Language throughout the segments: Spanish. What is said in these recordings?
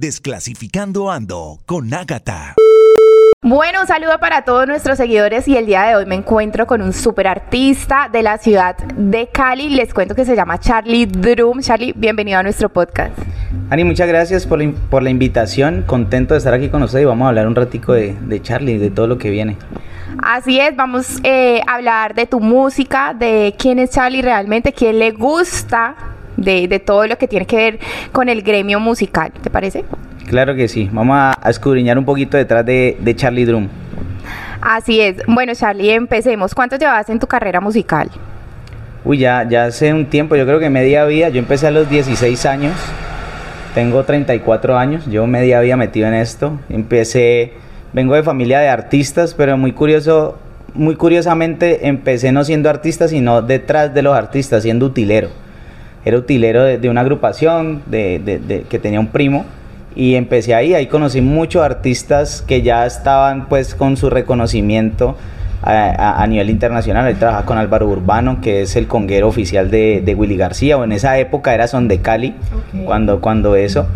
Desclasificando Ando con Ágata. Bueno, un saludo para todos nuestros seguidores y el día de hoy me encuentro con un super artista de la ciudad de Cali. Les cuento que se llama Charlie Drum. Charlie, bienvenido a nuestro podcast. Ani, muchas gracias por la, por la invitación. Contento de estar aquí con ustedes y vamos a hablar un ratico de, de Charlie, de todo lo que viene. Así es, vamos eh, a hablar de tu música, de quién es Charlie realmente, quién le gusta de, todo lo que tiene que ver con el gremio musical. ¿Te parece? Claro que sí. Vamos a, escudriñar un poquito detrás de, Charlie Drum. Así es. Bueno, Charlie, empecemos. ¿Cuánto llevas en tu carrera musical? Uy, ya, ya hace un tiempo, yo creo que media vida. Yo empecé a los 16 años. Tengo 34 años. Llevo media vida metido en esto. Empecé, vengo de familia de artistas, pero muy curioso, muy curiosamente empecé no siendo artista, sino detrás de los artistas, siendo utilero era utilero de, una agrupación de, que tenía un primo y empecé ahí, ahí conocí muchos artistas que ya estaban pues con su reconocimiento a, nivel internacional, ahí trabajaba con Álvaro Urbano, que es el conguero oficial de, Willy García, o en esa época era Son de Cali, cuando, cuando eso.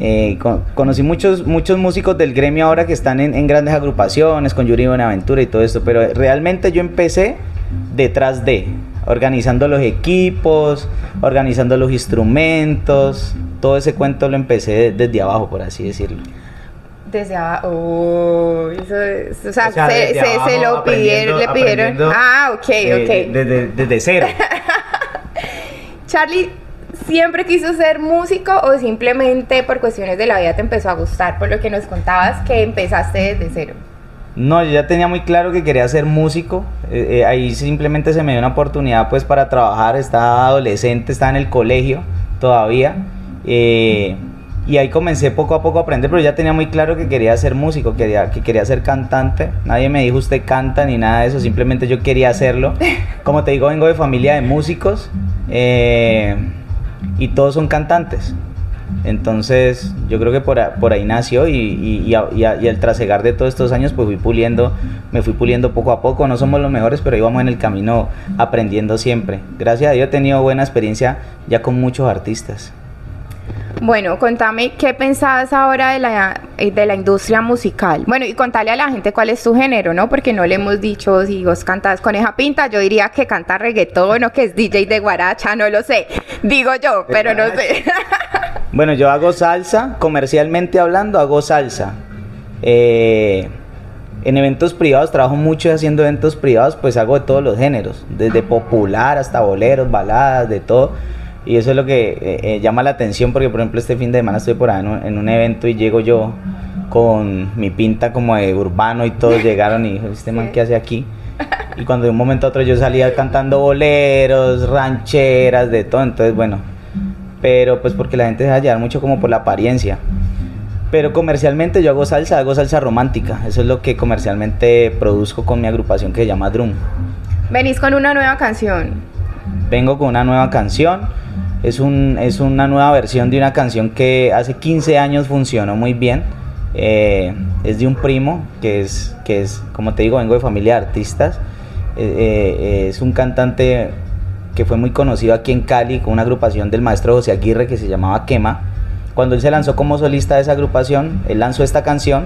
Eh, conocí muchos, muchos músicos del gremio ahora que están en, grandes agrupaciones, con Yuri Buenaventura y todo esto, pero realmente yo empecé detrás de, organizando los equipos, organizando los instrumentos, todo ese cuento lo empecé desde abajo, por así decirlo. Desde abajo, oh, eso o sea, se, lo pidieron, le pidieron. Ah, ok, ok. Desde, desde cero. Charlie, ¿siempre quiso ser músico o simplemente por cuestiones de la vida te empezó a gustar? Por lo que nos contabas que empezaste desde cero. No, yo ya tenía muy claro que quería ser músico. Eh, eh, ahí simplemente se me dio una oportunidad pues para trabajar. Estaba adolescente, estaba en el colegio todavía. Eh, y ahí comencé poco a poco a aprender, pero ya tenía muy claro que quería ser músico, quería, que quería ser cantante. Nadie me dijo usted canta ni nada de eso, simplemente yo quería hacerlo. Como te digo, vengo de familia de músicos y todos son cantantes. Entonces, yo creo que por, ahí nació y, y, al trasegar de todos estos años, pues fui puliendo, me fui puliendo poco a poco. No somos los mejores, pero íbamos en el camino aprendiendo siempre. Gracias a Dios he tenido buena experiencia ya con muchos artistas. Bueno, contame qué pensabas ahora de la, eh, de la industria musical. Bueno, y contale a la gente cuál es tu género, ¿no? Porque no le hemos dicho si vos cantas coneja pinta. Yo diría que canta reggaetón o que es DJ de guaracha, no lo sé. Digo yo, pero no sé. Bueno, yo hago salsa, comercialmente hablando, hago salsa. Eh, en eventos privados, trabajo mucho haciendo eventos privados, pues hago de todos los géneros, desde popular hasta boleros, baladas, de todo. Y eso es lo que eh, eh, llama la atención, porque por ejemplo este fin de semana estoy por ahí en un, evento y llego yo con mi pinta como de urbano y todos llegaron y dijo, ¿este man qué hace aquí? Y cuando de un momento a otro yo salía cantando boleros, rancheras, de todo, entonces bueno, pero pues porque la gente se va a llevar mucho como por la apariencia. Pero comercialmente yo hago salsa, hago salsa romántica. Eso es lo que comercialmente produzco con mi agrupación que se llama Drum. Venís con una nueva canción. Vengo con una nueva canción. Es, un, es una nueva versión de una canción que hace 15 años funcionó muy bien. Eh, es de un primo que es, que es, como te digo, vengo de familia de artistas. Eh, eh, es un cantante que fue muy conocido aquí en Cali con una agrupación del maestro José Aguirre que se llamaba Quema. Cuando él se lanzó como solista de esa agrupación, él lanzó esta canción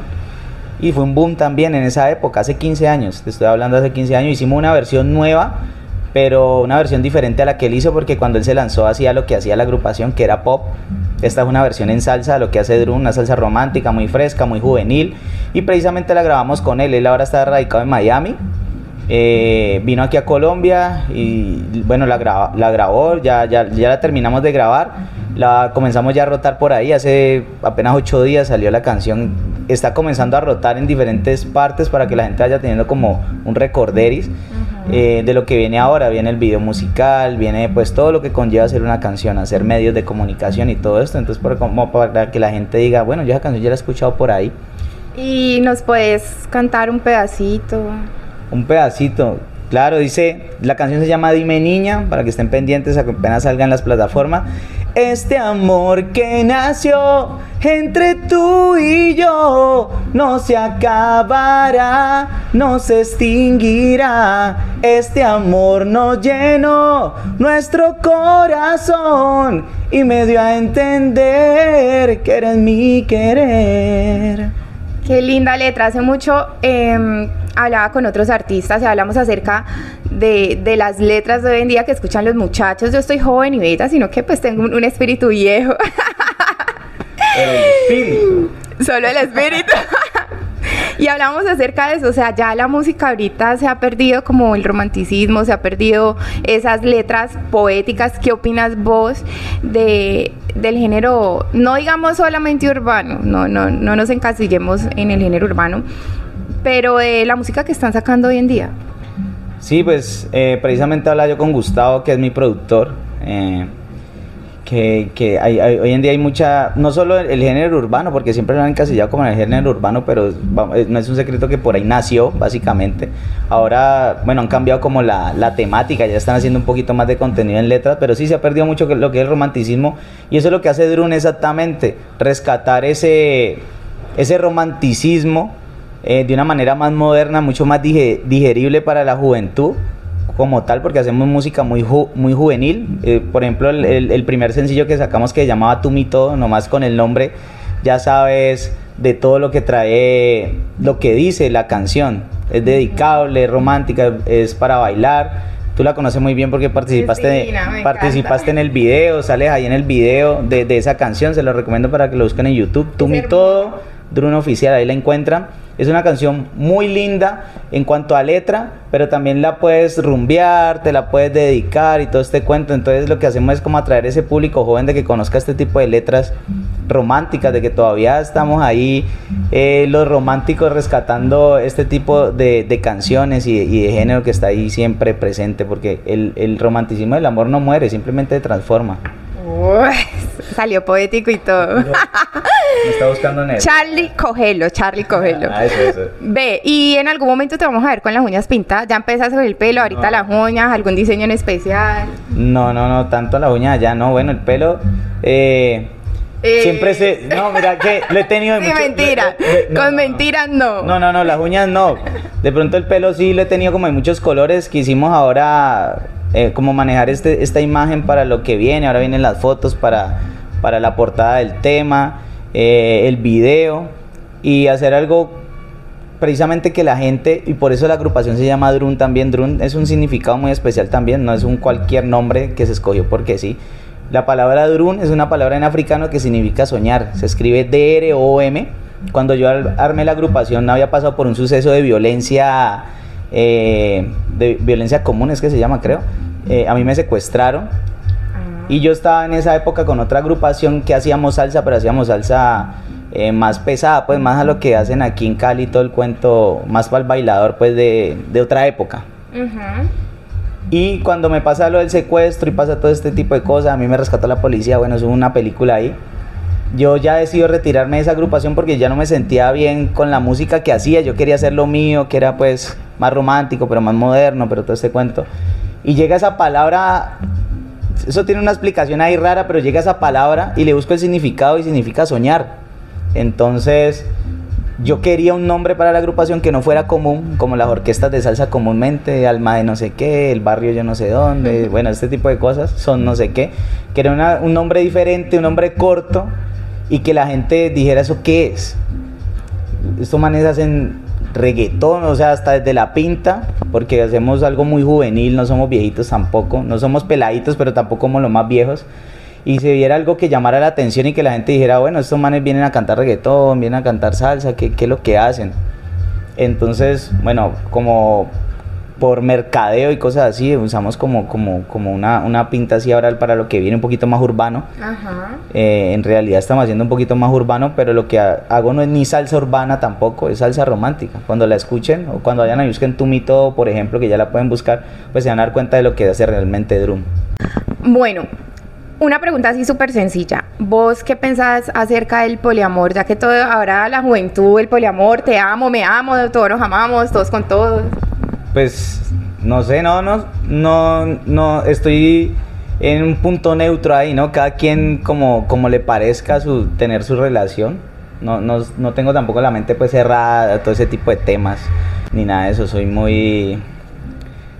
y fue un boom también en esa época, hace 15 años, te estoy hablando hace 15 años, hicimos una versión nueva, pero una versión diferente a la que él hizo porque cuando él se lanzó hacía lo que hacía la agrupación, que era pop. Esta es una versión en salsa, lo que hace Drum, una salsa romántica, muy fresca, muy juvenil. Y precisamente la grabamos con él. Él ahora está radicado en Miami eh, vino aquí a Colombia y bueno, la, la grabó, ya, ya, ya la terminamos de grabar, la comenzamos ya a rotar por ahí, hace apenas ocho días salió la canción, está comenzando a rotar en diferentes partes para que la gente vaya teniendo como un recorderis eh, de lo que viene ahora, viene el video musical, viene pues todo lo que conlleva hacer una canción, hacer medios de comunicación y todo esto, entonces para, como para que la gente diga, bueno, yo esa canción ya la he escuchado por ahí. Y nos puedes cantar un pedacito un pedacito. Claro, dice, la canción se llama Dime Niña, para que estén pendientes apenas salgan las plataformas. Este amor que nació entre tú y yo no se acabará, no se extinguirá. Este amor nos llenó nuestro corazón y me dio a entender que eres mi querer. Qué linda letra. Hace mucho em, hablaba con otros artistas y hablamos acerca de, de, las letras de hoy en día que escuchan los muchachos. Yo estoy joven y beta, sino que pues tengo un, un espíritu viejo. El espíritu. Solo el espíritu. y hablamos acerca de eso, o sea, ya la música ahorita se ha perdido como el romanticismo, se ha perdido esas letras poéticas. ¿Qué opinas vos de, del género, no digamos solamente urbano, no, no, no nos encasillemos en el género urbano, pero de la música que están sacando hoy en día? Sí, pues eh, precisamente hablaba yo con Gustavo, que es mi productor. Eh, que, que hay, hay, hoy en día hay mucha, no solo el, el, género urbano, porque siempre lo han encasillado como el género urbano, pero vamos, no es un secreto que por ahí nació, básicamente. Ahora, bueno, han cambiado como la, la, temática, ya están haciendo un poquito más de contenido en letras, pero sí se ha perdido mucho lo que es el romanticismo, y eso es lo que hace Drun exactamente, rescatar ese, ese romanticismo eh, de una manera más moderna, mucho más dige, digerible para la juventud como tal, porque hacemos música muy, ju muy juvenil. Eh, por ejemplo, el, el, el, primer sencillo que sacamos que se llamaba Tú mi todo, nomás con el nombre, ya sabes de todo lo que trae, lo que dice la canción. Es dedicable, es romántica, es para bailar. Tú la conoces muy bien porque participaste, sí, no, participaste en el video, sales ahí en el video de, de, esa canción. Se lo recomiendo para que lo busquen en YouTube. Tú mi todo, Drone Oficial, ahí la encuentran. Es una canción muy linda en cuanto a letra, pero también la puedes rumbear, te la puedes dedicar y todo este cuento. Entonces lo que hacemos es como atraer ese público joven de que conozca este tipo de letras románticas, de que todavía estamos ahí eh, los románticos rescatando este tipo de, de canciones y, y, de género que está ahí siempre presente, porque el, el romanticismo del amor no muere, simplemente se transforma. Uy, salió poético y todo. Me está buscando en. Charlie, cógelo, Charlie, cógelo. Ah, eso, eso. Ve, y en algún momento te vamos a ver con las uñas pintadas. Ya empiezas con el pelo, ahorita No. las uñas, algún diseño en especial. No, no, no, tanto la uña ya, no. Bueno, el pelo. Eh, Eh. Siempre se. No, mira, que lo he tenido. Sí, mucho- mentira. no, con no, mentiras no. No, no, no, las uñas no. De pronto el pelo sí lo he tenido como en muchos colores. Quisimos ahora eh, como manejar este, esta imagen para lo que viene. Ahora vienen las fotos para, para la portada del tema, eh, el video y hacer algo precisamente que la gente, y por eso la agrupación se llama Drun también, Drun es un significado muy especial también, no es un cualquier nombre que se escogió porque sí. La palabra Drun es una palabra en africano que significa soñar, se escribe D-R-O-M. Cuando yo ar- armé la agrupación había pasado por un suceso de violencia, eh, de violencia común es que se llama creo. Eh, a mí me secuestraron. Y yo estaba en esa época con otra agrupación que hacíamos salsa, pero hacíamos salsa eh, más pesada, pues más a lo que hacen aquí en Cali, todo el cuento, más para el bailador, pues de, de otra época. Y cuando me pasa lo del secuestro y pasa todo este tipo de cosas, a mí me rescató la policía, bueno, es una película ahí. Yo ya decido retirarme de esa agrupación porque ya no me sentía bien con la música que hacía. Yo quería hacer lo mío, que era pues más romántico, pero más moderno, pero todo este cuento. Y llega esa palabra, eso tiene una explicación ahí rara, pero llega esa palabra y le busco el significado y significa soñar. Entonces, yo quería un nombre para la agrupación que no fuera común, como las orquestas de salsa comúnmente, Alma de no sé qué, el barrio yo no sé dónde, bueno, este tipo de cosas, son no sé qué. Quería una- un nombre diferente, un nombre corto y que la gente dijera eso qué es. Estos manes hacen reggaetón, o sea, hasta desde la pinta, porque hacemos algo muy juvenil, no somos viejitos tampoco, no somos peladitos, pero tampoco somos los más viejos. Y se viera algo que llamara la atención y que la gente dijera, bueno, estos manes vienen a cantar reggaetón, vienen a cantar salsa, ¿qué, qué es lo que hacen? Entonces, bueno, como por mercadeo y cosas así, usamos como, como, como una, una pinta así ahora para lo que viene un poquito más urbano. Ajá. Eh, en realidad estamos haciendo un poquito más urbano, pero lo que ha- hago no es ni salsa urbana tampoco, es salsa romántica. Cuando la escuchen o cuando vayan a busquen Tu Mito, por ejemplo, que ya la pueden buscar, pues se van a dar cuenta de lo que hace realmente Drum. Bueno, una pregunta así súper sencilla. ¿Vos qué pensás acerca del poliamor? Ya que todo ahora la juventud, el poliamor, te amo, me amo, todos nos amamos, todos con todos. Pues no sé, no, no, no, no, estoy en un punto neutro ahí, ¿no? Cada quien como, como le parezca su, tener su relación. No, no, no tengo tampoco la mente pues cerrada a todo ese tipo de temas, ni nada de eso. Soy muy...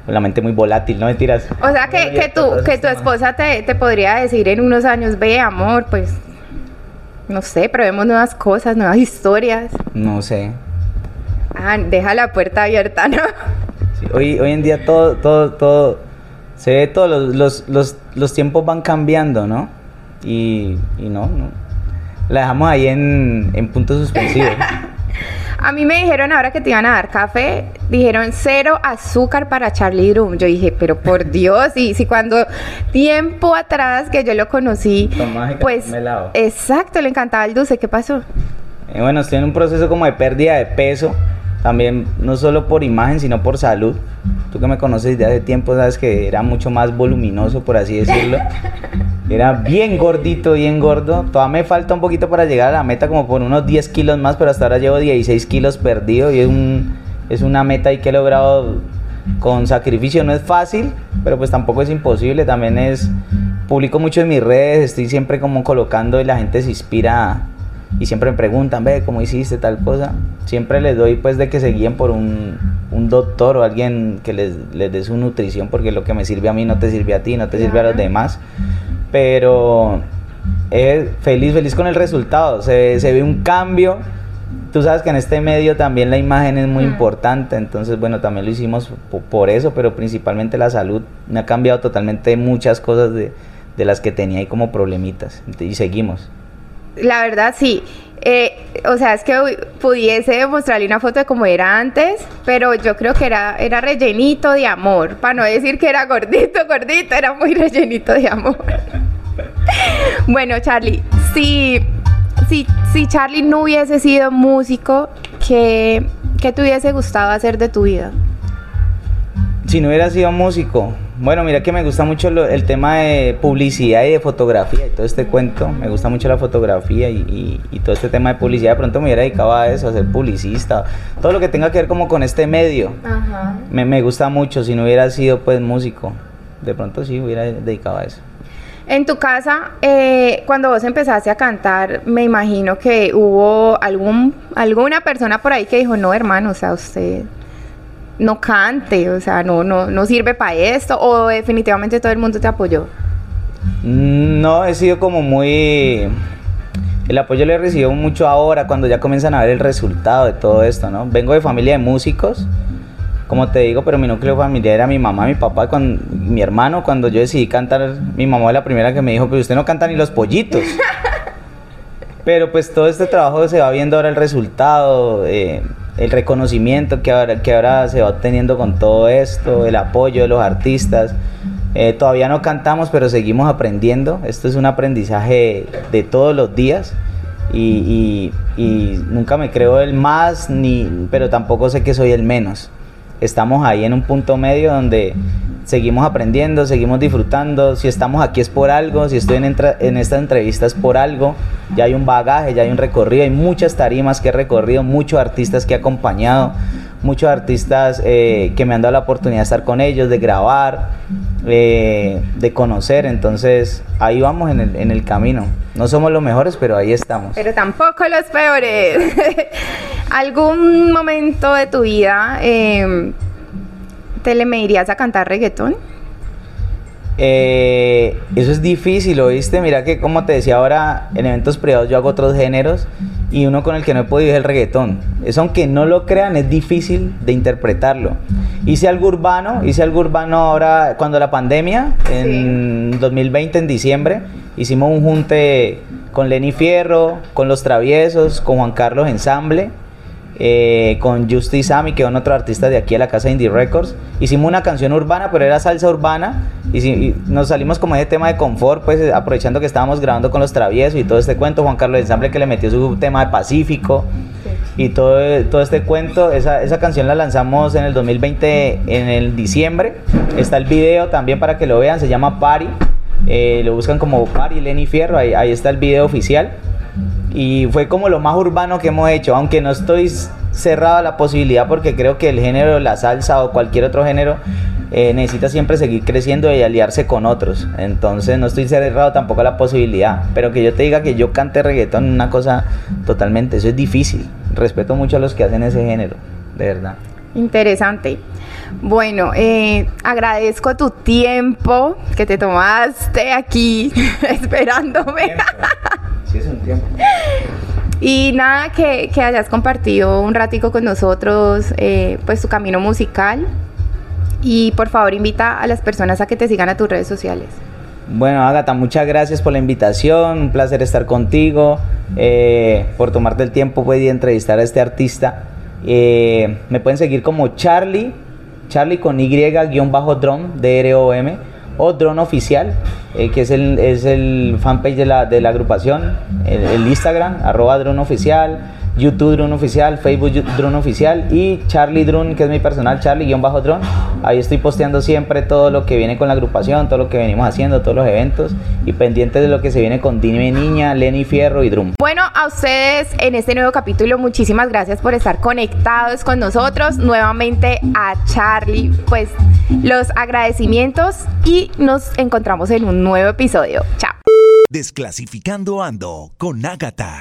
La mente muy volátil, no mentiras. O sea que, que, tu, que tu esposa te, te podría decir en unos años, ve amor, pues no sé, probemos nuevas cosas, nuevas historias. No sé. Ah, deja la puerta abierta, ¿no? Sí, hoy, hoy en día todo, todo, todo, se ve todos los, los, los, los, tiempos van cambiando, ¿no? Y, y no, no. La dejamos ahí en, en punto suspensivo. A mí me dijeron ahora que te iban a dar café, dijeron cero azúcar para Charlie Drum. Yo dije, pero por Dios, y si cuando tiempo atrás que yo lo conocí, pues exacto, le encantaba el dulce, ¿qué pasó? Eh, bueno, estoy en un proceso como de pérdida de peso, también no solo por imagen, sino por salud. Tú que me conoces desde hace tiempo, sabes que era mucho más voluminoso, por así decirlo. Era bien gordito, bien gordo. Todavía me falta un poquito para llegar a la meta, como por unos 10 kilos más, pero hasta ahora llevo 16 kilos perdido y es, un, es una meta ahí que he logrado con sacrificio. No es fácil, pero pues tampoco es imposible. También es, publico mucho en mis redes, estoy siempre como colocando y la gente se inspira y siempre me preguntan, ve, ¿cómo hiciste tal cosa? Siempre les doy pues de que se guíen por un, un doctor o alguien que les, les dé su nutrición, porque lo que me sirve a mí no te sirve a ti, no te sirve a los demás. Pero es feliz, feliz con el resultado. Se, se ve un cambio. Tú sabes que en este medio también la imagen es muy importante, entonces bueno, también lo hicimos por eso, pero principalmente la salud me ha cambiado totalmente muchas cosas de, de las que tenía ahí como problemitas y seguimos. La verdad, sí. Eh, o sea, es que pudiese mostrarle una foto de cómo era antes, pero yo creo que era, era rellenito de amor. Para no decir que era gordito, gordito, era muy rellenito de amor. bueno, Charlie, si, si, Charlie no hubiese sido músico, ¿qué, ¿qué te hubiese gustado hacer de tu vida? Si no hubiera sido músico, bueno, mira que me gusta mucho el tema de publicidad y de fotografía y todo este cuento. Me gusta mucho la fotografía y, todo este tema de publicidad. De pronto me hubiera dedicado a eso, a ser publicista. Todo lo que tenga que ver como con este medio. Me, me gusta mucho. Si no hubiera sido pues músico, de pronto sí hubiera dedicado a eso. En tu casa, eh, cuando vos empezaste a cantar, me imagino que hubo algún alguna persona por ahí que dijo, no hermano, o sea, usted no cante, o sea, no, no, no sirve para esto, o definitivamente todo el mundo te apoyó? No, he sido como muy... El apoyo lo he recibido mucho ahora, cuando ya comienzan a ver el resultado de todo esto, ¿no? Vengo de familia de músicos, como te digo, pero mi núcleo familiar era mi mamá, mi papá, cuando, mi hermano. Cuando yo decidí cantar, mi mamá fue la primera que me dijo, pero usted no canta ni los pollitos. pero pues todo este trabajo se va viendo ahora el resultado. Eh, el reconocimiento que ahora, que se va obteniendo con todo esto, el apoyo de los artistas. Eh, todavía no cantamos, pero seguimos aprendiendo. Esto es un aprendizaje de todos los días. Y, y, nunca me creo el más, ni, pero tampoco sé que soy el menos. Estamos ahí en un punto medio donde seguimos aprendiendo, seguimos disfrutando. Si estamos aquí es por algo, si estoy en, en esta entrevista es por algo. Ya hay un bagaje, ya hay un recorrido, hay muchas tarimas que he recorrido, muchos artistas que he acompañado, muchos artistas eh, que me han dado la oportunidad de estar con ellos, de grabar, eh, de conocer. Entonces ahí vamos en el, camino. No somos los mejores, pero ahí estamos. Pero tampoco los peores. ¿Algún momento de tu vida? Eh, ¿Te le me irías a cantar reggaetón? Eh, eso es difícil, ¿oíste? Mira que como te decía ahora, en eventos privados yo hago otros géneros y uno con el que no he podido es el reggaetón. Eso aunque no lo crean, es difícil de interpretarlo. Hice algo urbano, hice algo urbano ahora cuando la pandemia, en 2020, en diciembre, hicimos un junte con Lenny Fierro, con Los Traviesos, con Juan Carlos Ensamble eh, con Justice Ami, que es otro artista de aquí a la casa Indie Records. Hicimos una canción urbana, pero era salsa urbana. Y, nos salimos como ese tema de confort, pues eh, aprovechando que estábamos grabando con los traviesos y todo este cuento. Juan Carlos Ensamble que le metió su tema de Pacífico. Y todo, todo este cuento, esa, esa canción la lanzamos en el 2020, en el diciembre. Está el video también para que lo vean, se llama Party. Eh, lo buscan como Party Lenny Fierro, ahí está el video oficial y fue como lo más urbano que hemos hecho, aunque no estoy cerrado a la posibilidad porque creo que el género, la salsa o cualquier otro género eh, necesita siempre seguir creciendo y aliarse con otros. Entonces no estoy cerrado tampoco a la posibilidad. Pero que yo te diga que yo cante reggaetón, una cosa totalmente, eso es difícil. Respeto mucho a los que hacen ese género, de verdad. Interesante. Bueno, eh, agradezco tu tiempo que te tomaste aquí esperándome. Sí, es un tiempo. Y nada, que, que, hayas compartido un ratico con nosotros, eh, pues tu camino musical. Y por favor invita a las personas a que te sigan a tus redes sociales. Bueno, Agatha, muchas gracias por la invitación, un placer estar contigo, eh, por tomarte el tiempo pues, de entrevistar a este artista. Eh, me pueden seguir como Charlie, Charlie con Y-Drum, D-R-O-M, o Drone Oficial, eh, que es el, es el fanpage de la, de la agrupación, el, el Instagram, arroba Drone Oficial YouTube Drone Oficial, Facebook Drone Oficial y Charlie Drone, que es mi personal, Charlie-Drone. Ahí estoy posteando siempre todo lo que viene con la agrupación, todo lo que venimos haciendo, todos los eventos y pendientes de lo que se viene con Dime Niña, Lenny Fierro y Drum. Bueno, a ustedes en este nuevo capítulo, muchísimas gracias por estar conectados con nosotros. Nuevamente a Charlie, pues los agradecimientos y nos encontramos en un nuevo episodio. Chao. Desclasificando Ando con Ágata.